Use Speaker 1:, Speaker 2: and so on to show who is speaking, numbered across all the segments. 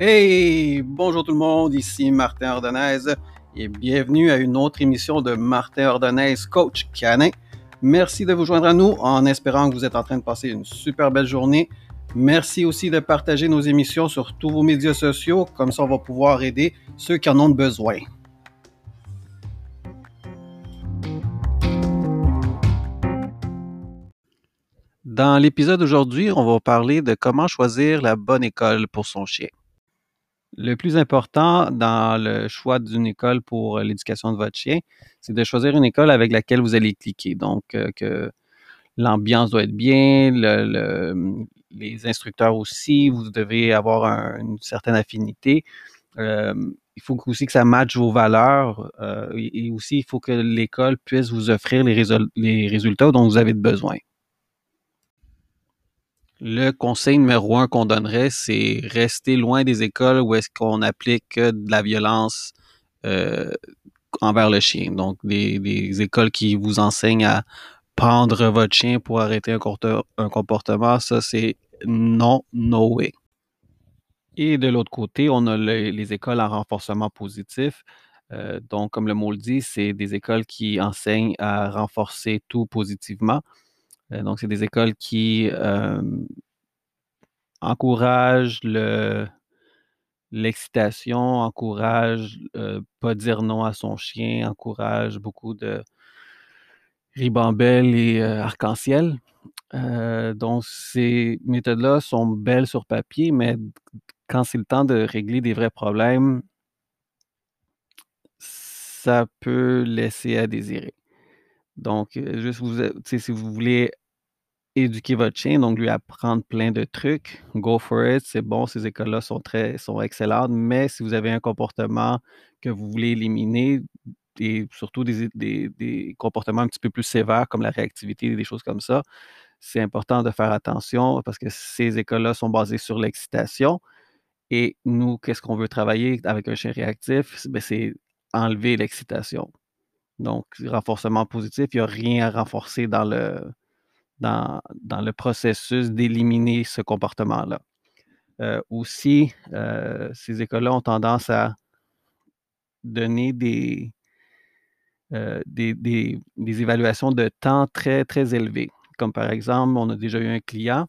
Speaker 1: Hey, bonjour tout le monde, ici Martin Ordonez et bienvenue à une autre émission de Martin Ordonez, coach canin. Merci de vous joindre à nous en espérant que vous êtes en train de passer une super belle journée. Merci aussi de partager nos émissions sur tous vos médias sociaux, comme ça on va pouvoir aider ceux qui en ont besoin. Dans l'épisode d'aujourd'hui, on va parler de comment choisir la bonne école pour son chien. Le plus important dans le choix d'une école pour l'éducation de votre chien, c'est de choisir une école avec laquelle vous allez cliquer. Donc, euh, que l'ambiance doit être bien, les instructeurs aussi, vous devez avoir une certaine affinité. Euh, il faut aussi que ça matche vos valeurs euh, et, aussi il faut que l'école puisse vous offrir les résultats dont vous avez besoin. Le conseil numéro un qu'on donnerait, c'est rester loin des écoles où est-ce qu'on applique de la violence euh, envers le chien. Donc, des, écoles qui vous enseignent à prendre votre chien pour arrêter un, comportement, ça c'est non, no way. Et de l'autre côté, on a les écoles en renforcement positif. Euh, donc, comme le mot le dit, c'est des écoles qui enseignent à renforcer tout positivement. Euh, donc, c'est des écoles qui euh, encouragent l'excitation, encouragent euh, pas dire non à son chien, encouragent beaucoup de ribambelles et arc-en-ciel. donc, ces méthodes-là sont belles sur papier, mais quand c'est le temps de régler des vrais problèmes, ça peut laisser à désirer. Donc, juste vous, si vous voulez éduquer votre chien, donc lui apprendre plein de trucs, go for it, c'est bon, ces écoles-là sont très, sont excellentes, mais si vous avez un comportement que vous voulez éliminer, et surtout des, des, comportements un petit peu plus sévères comme la réactivité, des choses comme ça, c'est important de faire attention parce que ces écoles-là sont basées sur l'excitation. Et nous, qu'est-ce qu'on veut travailler avec un chien réactif? Ben, c'est enlever l'excitation. Donc, renforcement positif, il n'y a rien à renforcer dans le, dans, le processus d'éliminer ce comportement-là. Euh, aussi, euh, ces écoles-là ont tendance à donner des, euh, des, des, évaluations de temps très, très élevées. Comme par exemple, on a déjà eu un client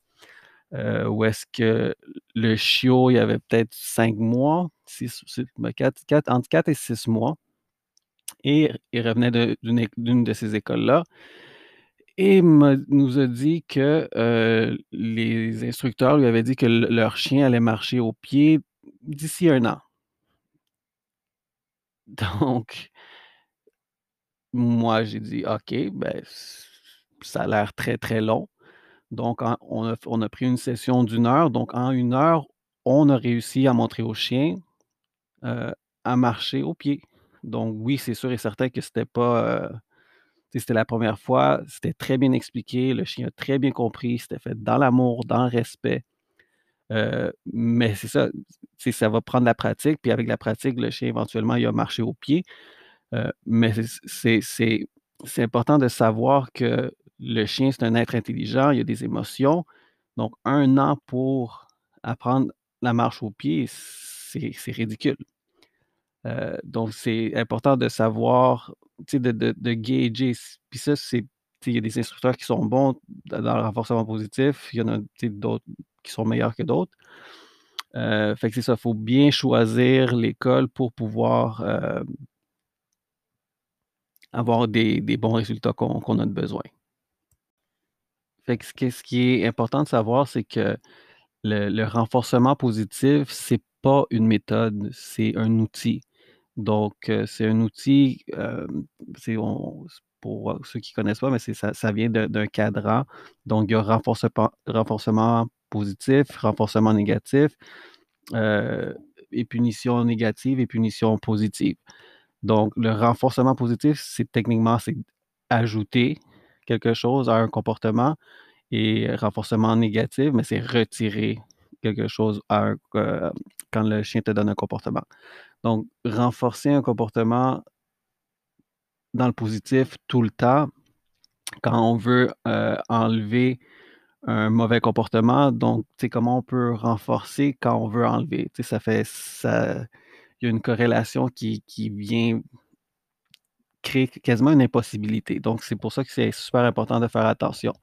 Speaker 1: où est-ce que le chiot, il y avait peut-être cinq mois, six, entre quatre et six mois, et il revenait d'une de ces écoles-là et nous a dit que euh, les instructeurs lui avaient dit que leur chien allait marcher au pied d'ici un an. Donc, moi, j'ai dit, OK, ben, ça a l'air très, très long. Donc, on, a, pris une session d'une heure. Donc, en une heure, on a réussi à montrer au chien euh, à marcher au pied. Donc, oui, c'est sûr et certain que ce n'était pas euh, c'était la première fois, c'était très bien expliqué, le chien a très bien compris, c'était fait dans l'amour, dans le respect. Euh, mais c'est ça, ça va prendre la pratique, puis avec la pratique, le chien éventuellement, il a marché au pied. Euh, mais c'est important de savoir que le chien, c'est un être intelligent, il a des émotions. Donc, un an pour apprendre la marche au pied, c'est ridicule. Euh, donc, c'est important de savoir, de, de, de gager. Puis ça, c'est, il y a des instructeurs qui sont bons dans le renforcement positif, il y en a d'autres qui sont meilleurs que d'autres. Euh, fait que c'est ça, il faut bien choisir l'école pour pouvoir euh, avoir des, bons résultats qu'on a besoin. Fait que ce qui est important de savoir, c'est que le, le renforcement positif, c'est pas une méthode, c'est un outil. Donc, c'est un outil, pour ceux qui ne connaissent pas, mais ça, vient d'un cadran. Donc, il y a renforcement, renforcement positif, renforcement négatif, et punition négative et punition positive. Donc, le renforcement positif, c'est techniquement, c'est ajouter quelque chose à un comportement et renforcement négatif, mais c'est retirer quelque chose quand le chien te donne un comportement. Donc, renforcer un comportement dans le positif tout le temps, quand on veut euh, enlever un mauvais comportement. Donc, tu comment on peut renforcer quand on veut enlever? Tu sais, ça fait il y a une corrélation qui qui vient créer quasiment une impossibilité. Donc, c'est pour ça que c'est super important de faire attention.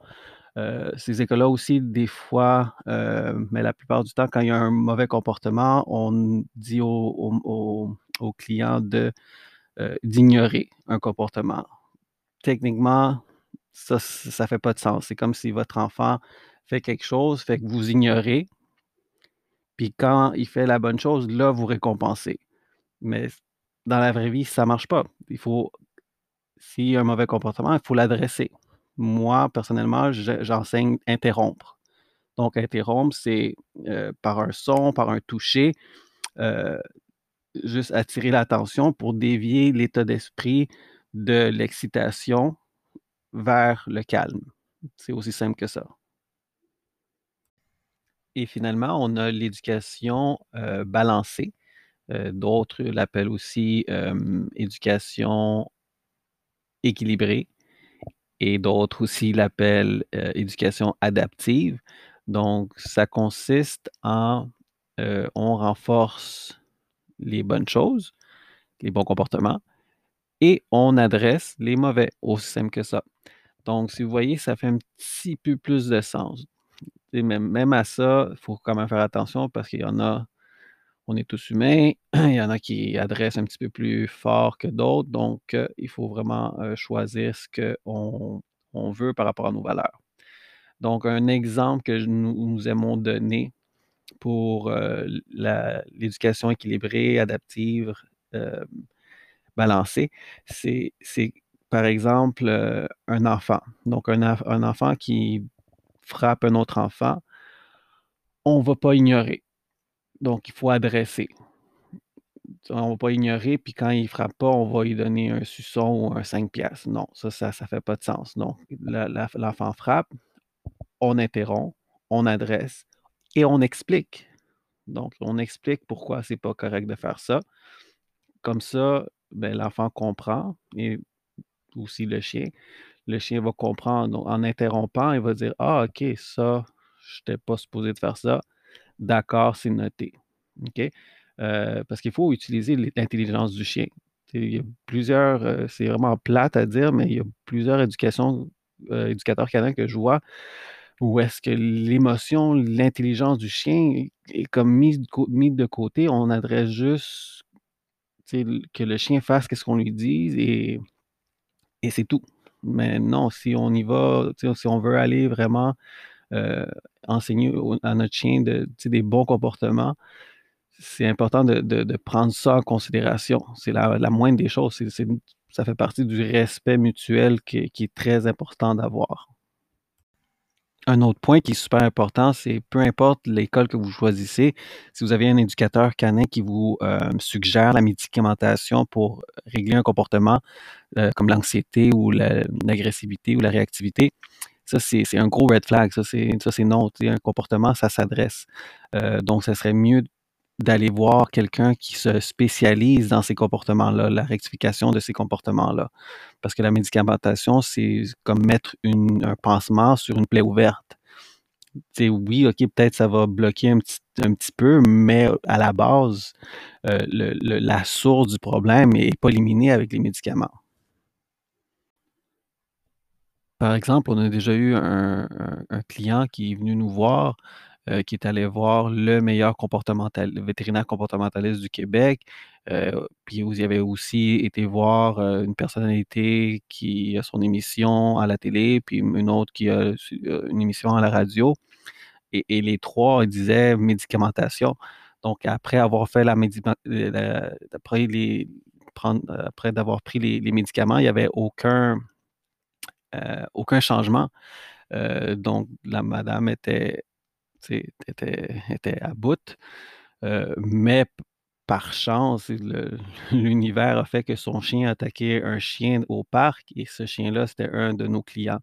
Speaker 1: Heu, ces écoles-là aussi, des fois, heu, mais la plupart du temps, quand il y a un mauvais comportement, on dit aux aux clients heu, d'ignorer un comportement. Techniquement, ça ça fait pas de sens. C'est comme si votre enfant fait quelque chose, fait que vous ignorez puis quand il fait la bonne chose, là, vous récompensez. Mais dans la vraie vie, ça marche pas. Il faut s'il y a un mauvais comportement, il faut l'adresser. Moi, personnellement, je j'enseigne interrompre. Donc interrompre, c'est, heu, par un son, par un toucher, heu, juste attirer l'attention pour dévier l'état d'esprit de l'excitation vers le calme. C'est aussi simple que ça. Et finalement, on a l'éducation, heu, balancée. D'autres l'appellent aussi, éducation équilibrée et d'autres aussi l'appellent, heu, éducation adaptive. Donc ça consiste en, heu, on renforce les bonnes choses, les bons comportements et on adresse les mauvais, aussi simple que ça. Donc si vous voyez, ça fait un petit peu plus de sens. Et même même à ça, il faut quand même faire attention parce qu'il y en a on est tous humains, il y en a qui adressent un petit peu plus fort que d'autres, donc heu, il faut vraiment, heu, choisir ce qu'on on veut par rapport à nos valeurs. Donc un exemple que nous aimons donner pour, la l'éducation équilibrée, adaptive, balancée, c'est par exemple, un enfant. Donc un un enfant qui frappe un autre enfant on va pas ignorer. Donc il faut adresser. On va pas ignorer, puis quand il frappe pas, on va lui donner un suçon ou un 5 piastres. Non, ça ça ça fait pas de sens. Donc l'enfant frappe, on interrompt, on adresse et on explique. Donc on explique pourquoi c'est pas correct de faire ça. Comme ça, ben, l'enfant comprend et aussi le chien. Le chien va comprendre. En interrompant, il va dire: «Ah OK, ça, j'étais pas supposé de faire ça. D'accord, c'est noté». Heu, parce qu'il faut utiliser l'intelligence du chien. Il y a plusieurs, heu, c'est vraiment plate à dire, mais il y a plusieurs éducations, heu, éducateurs canins que je vois où est-ce que l'émotion, l'intelligence du chien est comme mise de côté. On adresse juste, que le chien fasse qu'est-ce qu'on lui dise et et c'est tout. Mais non, si on y va, si on veut aller vraiment, enseigner au à notre chien de des bons comportements, c'est important de de prendre ça en considération. C'est la la moindre des choses. C'est ça fait partie du respect mutuel qui est très important d'avoir. Un autre point qui est super important, c'est peu importe l'école que vous choisissez, si vous avez un éducateur canin qui vous, hem, suggère la médicamentation pour régler un comportement, heu, comme l'anxiété ou la l'agressivité ou la réactivité, ça c'est un gros red flag, ça c'est non, un comportement, ça s'adresse. Heu, donc ça serait mieux d'aller voir quelqu'un qui se spécialise dans ces comportements-là, la rectification de ces comportements-là. Parce que la médicamentation, c'est comme mettre un pansement sur une plaie ouverte. Oui, OK, peut-être ça va bloquer un petit un petit peu, mais à la base, le la source du problème est pas éliminée avec les médicaments. Par exemple, on a déjà eu un client qui est venu nous voir, heu, qui est allé voir le meilleur vétérinaire comportementaliste du Québec, heu, puis il avait aussi été voir, heu, une personnalité qui a son émission à la télé, puis une autre qui a heu, une émission à la radio et les 3 disaient médicamentation. Donc après avoir fait la la après d'avoir pris les médicaments, il y avait aucun aucun changement. Heu, donc la madame était, était était à bout, heu, mais par chance, l'univers a fait que son chien a attaqué un chien au parc et ce chien-là, c'était un de nos clients.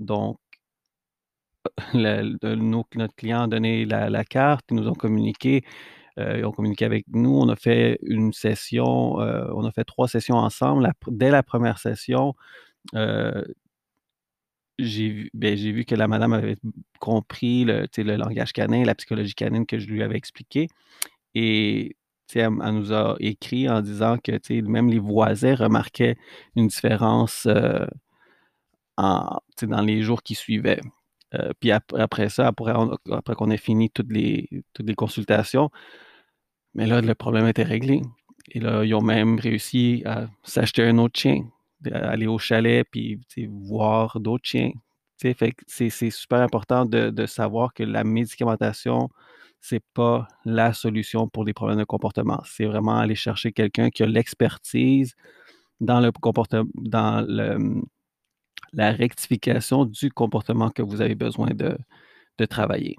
Speaker 1: Donc notre client a donné la carte, ils nous ont communiqué, ils ont communiqué avec nous. On a fait une session, on a fait 3 sessions ensemble. Dès la 1re session, j'ai vu ben, vu que la madame avait compris le le langage canin, la psychologie canine que je lui avais expliqué et elle, elle nous a écrit en disant que même les voisins remarquaient une différence euh, dans les jours qui suivaient. Euh, puis après, ça, après, après qu'on ait fini toutes les, toutes les consultations, mais là, le problème était réglé. Et là, ils ont même réussi à s'acheter un autre chien, aller au chalet, puis voir d'autres chiens. C'est super important de, de, savoir que la médicamentation, c'est pas la solution pour les problèmes de comportement. C'est vraiment aller chercher quelqu'un qui a l'expertise dans le comportement, dans le, la rectification du comportement que vous avez besoin de, de travailler.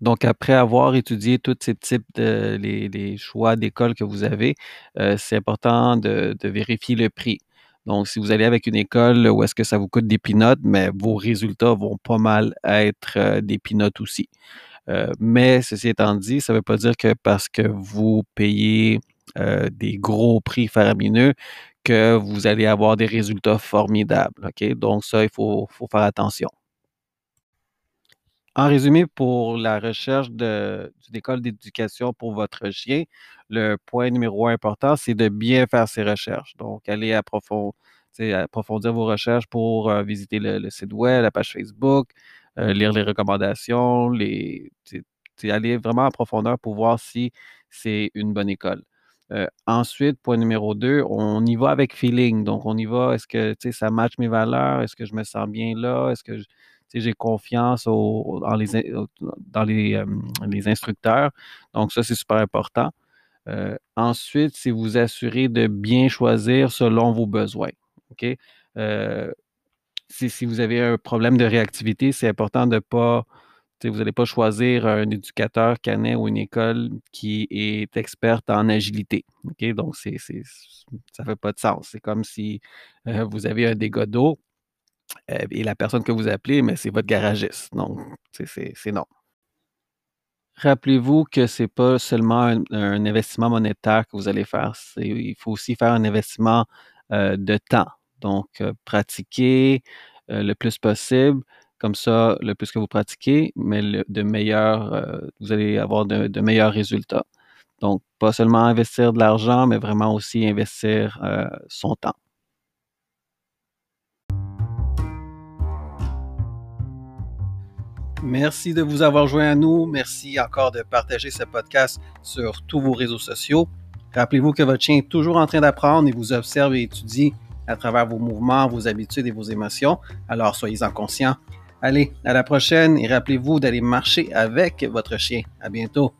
Speaker 1: Donc, après avoir étudié tous ces types de les, choix d'école que vous avez, euh, c'est important de, vérifier le prix. Donc, si vous allez avec une école où est-ce que ça vous coûte des pinottes, mais vos résultats vont pas mal être euh, des pinottes aussi. Euh, mais ceci étant dit, ça ne veut pas dire que parce que vous payez des gros prix faramineux que vous allez avoir des résultats formidables. Donc, ça, il faut faire attention. En résumé, pour la recherche d'une école d'éducation pour votre chien, le point numéro un important, c'est de bien faire ses recherches. Donc, allez approfondir, vos recherches pour euh, visiter le, site web, la page Facebook, euh, lire les recommandations, les, aller vraiment en profondeur pour voir si c'est une bonne école. Euh, ensuite, point numéro deux, on y va avec feeling. Donc, on y va, est-ce que ça match mes valeurs? Est-ce que je me sens bien là? Est-ce que j'ai confiance dans, euh, les, instructeurs. Donc, ça, c'est super important. Euh, ensuite, c'est vous assurer de bien choisir selon vos besoins. Euh, si, vous avez un problème de réactivité, c'est important de ne pas. Vous n'allez pas choisir un éducateur canet ou une école qui est experte en agilité. Donc, ça ne fait pas de sens. C'est comme si vous avez un dégât d'eau euh, et la personne que vous appelez, mais c'est votre garagiste. Donc, c'est non. Rappelez-vous que ce n'est pas seulement un, investissement monétaire que vous allez faire. Il faut aussi faire un investissement euh, de temps. Donc, euh, pratiquer le plus possible. Comme ça, le plus que vous pratiquez, mais de meilleurs, vous allez avoir de, meilleurs résultats. Donc, pas seulement investir de l'argent, mais vraiment aussi investir son temps. Merci de vous avoir joint à nous. Merci encore de partager ce podcast sur tous vos réseaux sociaux. Rappelez-vous que votre chien est toujours en train d'apprendre et vous observe et étudie à travers vos mouvements, vos habitudes et vos émotions. Alors soyez-en conscients. Allez, à la prochaine et rappelez-vous d'aller marcher avec votre chien. À bientôt.